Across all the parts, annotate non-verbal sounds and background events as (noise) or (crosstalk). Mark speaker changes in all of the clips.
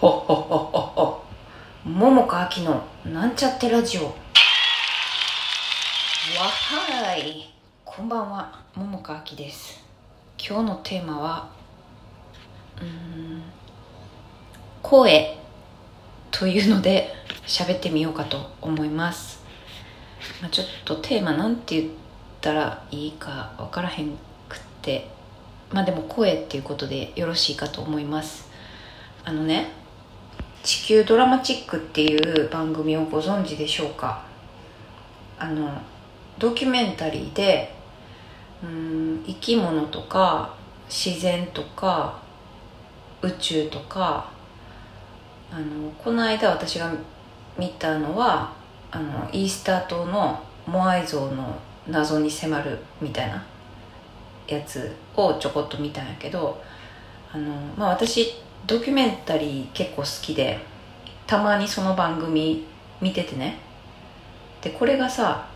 Speaker 1: ほほほほほ桃佳明のなんちゃってラジオ。わはーい。こんばんは。桃佳明です。今日のテーマはうん声というので喋ってみようかと思います、まあ、ちょっとテーマなんて言ったらいいか分からへんくって。まあでも声っていうことでよろしいかと思います。あのね「地球ドラマチック」っていう番組をご存知でしょうか？あのドキュメンタリーでうん生き物とか自然とか宇宙とかあのこの間私が見たのはあのイースター島のモアイ像の謎に迫るみたいなやつをちょこっと見たんやけどあの、まあ、私ドキュメンタリー結構好きでたまにその番組見ててね。でこれがさ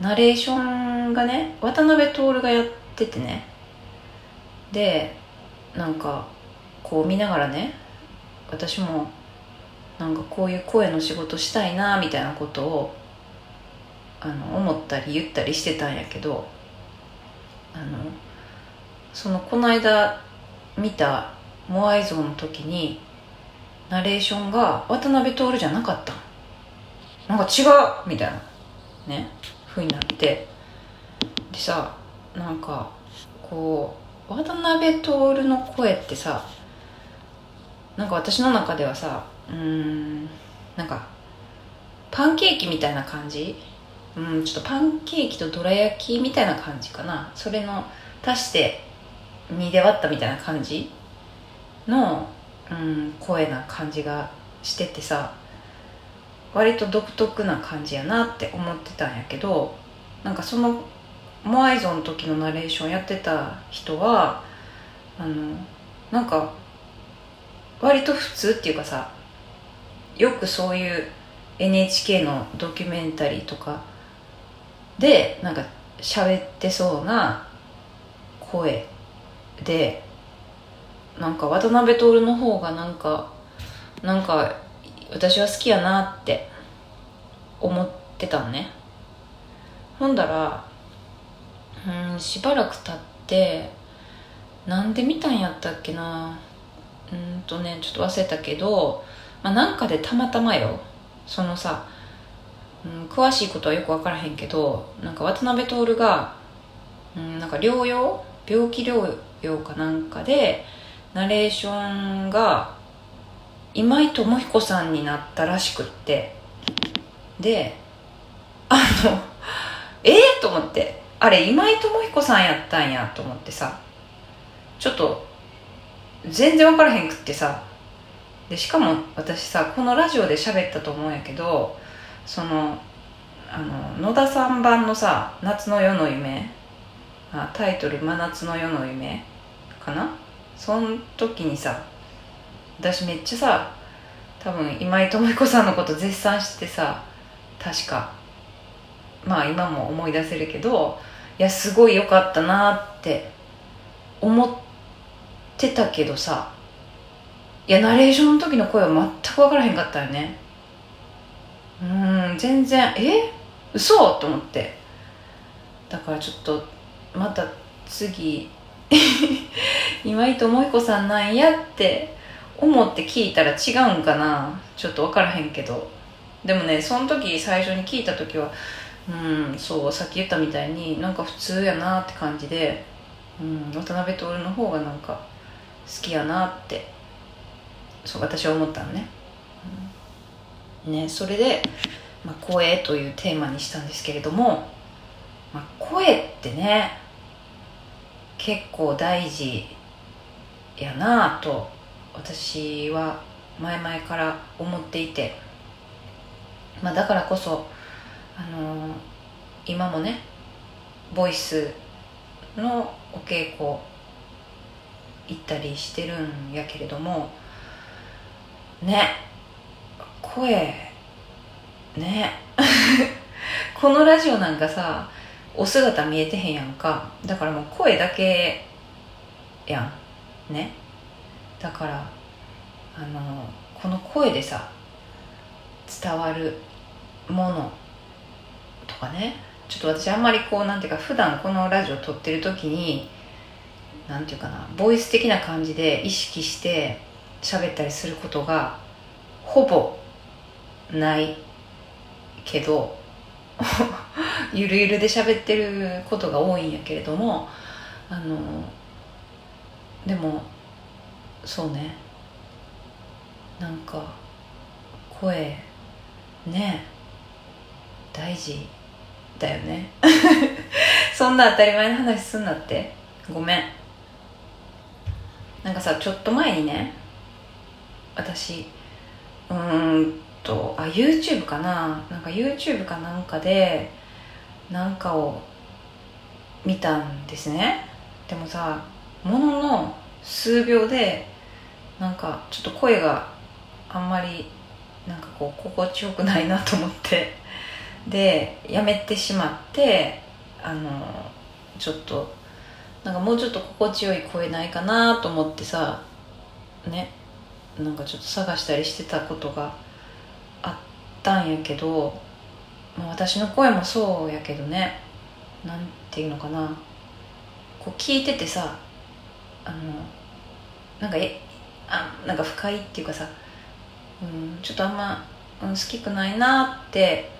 Speaker 1: ナレーションがね渡辺徹がやっててね。でなんかこう見ながらね私もなんかこういう声の仕事したいなみたいなことをあの思ったり言ったりしてたんやけどあのそのこの間見たモアイ像の時にナレーションが渡辺徹じゃなかったなんか違うみたいな。ね。ふうになって。でさなんかこう渡辺徹の声ってさなんか私の中ではさうんなんかパンケーキみたいな感じ？うんちょっとパンケーキとどら焼きみたいな感じかな。それの足して2で割ったみたいな感じ？の、うん、声な感じがしててさ割と独特な感じやなって思ってたんやけどなんかそのモアイ像の時のナレーションやってた人はあのなんか割と普通っていうかさよくそういう NHK のドキュメンタリーとかでなんか喋ってそうな声でなんか渡辺徹の方がなんかなんか私は好きやなって思ってたのね。ほんだらうんしばらく経ってなんで見たんやったっけな。うんとねちょっと忘れたけど、まあ、なんかでたまたまよ。そのさ、うん、詳しいことはよく分からへんけどなんか渡辺徹が、うん、なんか療養病気療養かなんかでナレーションが今井智彦さんになったらしくって。であのえ (laughs) えー、と思って。あれ今井智彦さんやったんやと思ってさ。ちょっと全然分からへんくってさ。でしかも私さこのラジオで喋ったと思うんやけどそのあの野田さん版のさ「夏の夜の夢」あタイトル「真夏の夜の夢」かな？その時にさ私めっちゃさ多分今井智彦さんのこと絶賛してさ確かまあ今も思い出せるけどいやすごい良かったなって思ってたけどさいやナレーションの時の声は全く分からへんかったよね。うん全然え？嘘？と思って。だからちょっとまた次今井智彦さんなんやって思って聞いたら違うんかな。ちょっと分からへんけど。でもねその時最初に聞いた時はうんそうさっき言ったみたいになんか普通やなって感じで、うん、渡辺徹の方がなんか好きやなってそう私は思ったのね、うん、ねそれで、まあ、声というテーマにしたんですけれども、まあ、声ってね結構大事やなと私は前々から思っていて、まあ、だからこそ、あのー、今もねボイスのお稽古行ったりしてるんやけれどもね声ね (laughs) このラジオなんかさお姿見えてへんやんか。だからもう声だけやん。ね。だからあのこの声でさ伝わるものとかね。ちょっと私あんまりこうなんていうか普段このラジオ撮ってる時になんていうかなボイス的な感じで意識して喋ったりすることがほぼないけど (laughs) ゆるゆるで喋ってることが多いんやけれどもあのでもそうね。なんか声ね大事だよね。(laughs) そんな当たり前の話すんなって。ごめん。なんかさちょっと前にね私うーんとあ YouTube かな。なんか YouTube かなんかでなんかを見たんですね。でもさものの数秒でなんかちょっと声があんまりなんかこう心地よくないなと思って。(laughs) でやめてしまってあのちょっとなんかもうちょっと心地よい声ないかなと思ってさねなんかちょっと探したりしてたことがあったんやけど、まあ、私の声もそうやけどねなんていうのかな。こう聞いててさあのなんかえあなんか不快っていうかさ、うん、ちょっとあんま、うん、好きくないなって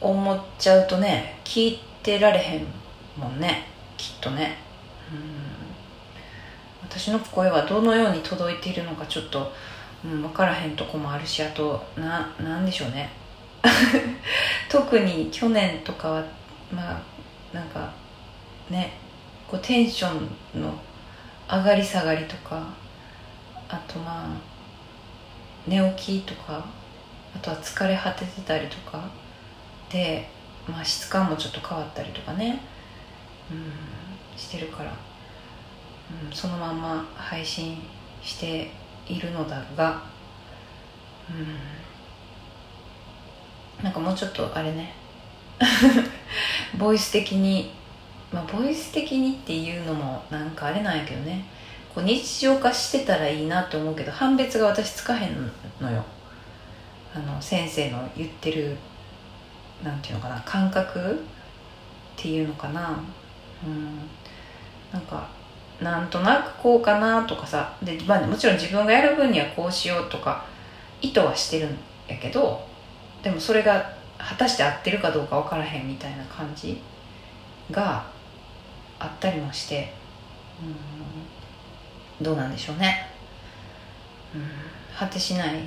Speaker 1: 思っちゃうとね聞いてられへんもんねきっとね。うん。私の声はどのように届いているのかちょっと、うん、分からへんとこもあるしあとななんでしょうね。(laughs) 特に去年とかはまあなんかねこうテンションの上がり下がりとかあとまあ寝起きとかあとは疲れ果ててたりとかで、まあ、質感もちょっと変わったりとかね、うん、してるから。うん、そのまま配信しているのだが、うん、なんかもうちょっとあれね。(laughs) ボイス的にまあボイス的にっていうのもなんかあれなんやけどね。こう日常化してたらいいなって思うけど判別が私つかへんのよ。あの先生の言ってるなんていうのかな感覚っていうのかな。うん。なんかなんとなくこうかなとかさ。で、まあ、もちろん自分がやる分にはこうしようとか意図はしてるんやけどでもそれが果たして合ってるかどうか分からへんみたいな感じがあったりもしてうんどうなんでしょうね。うん果てしない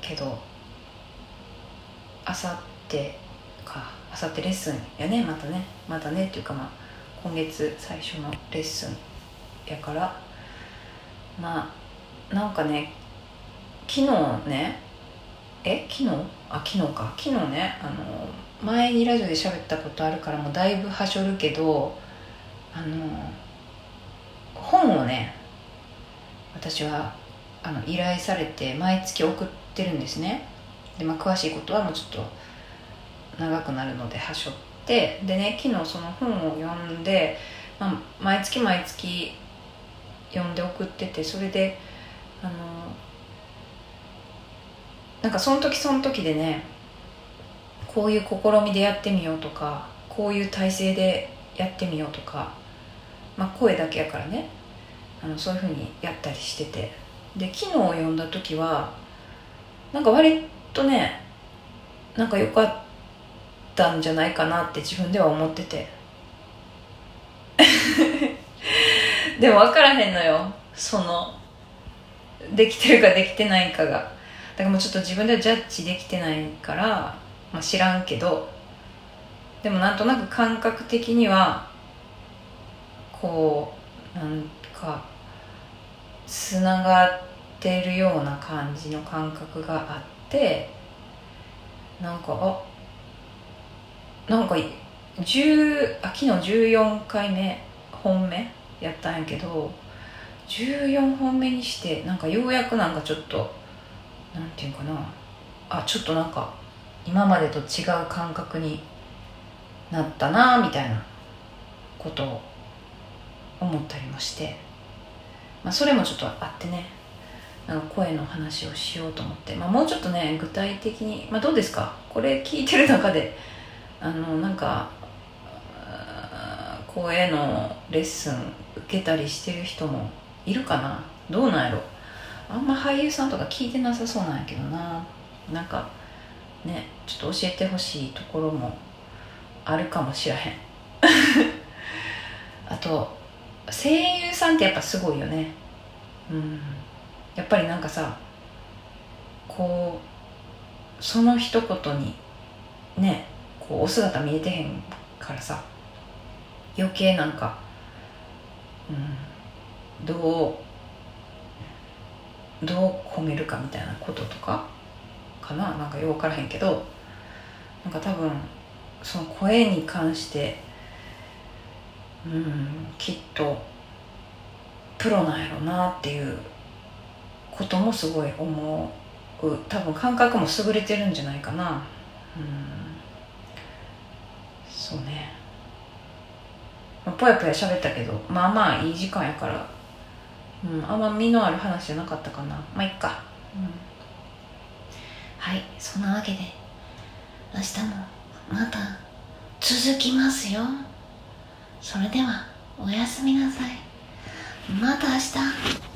Speaker 1: けどあさってかあさってレッスンやねまたね。またねっていうかまあ今月最初のレッスンやから。まあなんかね昨日ねえ昨日？あ昨日か。昨日ねあの前にラジオで喋ったことあるからもうだいぶはしょるけどあの本をね私はあの依頼されて毎月送ってるんですね。で、まあ、詳しいことはもうちょっと長くなるのではしょってでね昨日その本を読んで、まあ、毎月毎月読んで送っててそれであのなんかその時その時でねこういう試みでやってみようとかこういう体勢でやってみようとか、まあ、声だけやからね。あのそういうふうにやったりしてて。で昨日読んだ時はなんか割とねなんか良かったんじゃないかなって自分では思ってて。(laughs) でも分からへんのよ。そのできてるかできてないかが。だからもうちょっと自分ではジャッジできてないから、まあ、知らんけど。でもなんとなく感覚的にはこうなんかつながってるような感じの感覚があってなんかあなんか10あ昨日14回目本目やったんやけど14本目にしてなんかようやくなんかちょっとなんていうかなあちょっとなんか今までと違う感覚になったなみたいなことを思ったりもしてまあ、それもちょっとあってねなんか声の話をしようと思って、まあ、もうちょっとね具体的に、まあ、どうですか？これ聞いてる中であのなんか声のレッスン受けたりしてる人もいるかな？どうなんやろ？あんま俳優さんとか聞いてなさそうなんやけどな。なんかねちょっと教えてほしいところもあるかもしらへん。(laughs) 声優さんってやっぱすごいよね。うん。やっぱりなんかさこうその一言にねこうお姿見えてへんからさ余計なんか、うん、どうどう褒めるかみたいなこととかかな？なんかよく分からへんけどなんか多分その声に関してうん。きっとプロなんやろうなっていうこともすごい思う。多分感覚も優れてるんじゃないかな。うん。そうね。ぽやぽや喋ったけど。まあまあいい時間やから、うん、あんま身のある話じゃなかったかな。まあいっか、うん、はい。そんなわけで明日もまた続きますよ。それではおやすみなさい。また明日。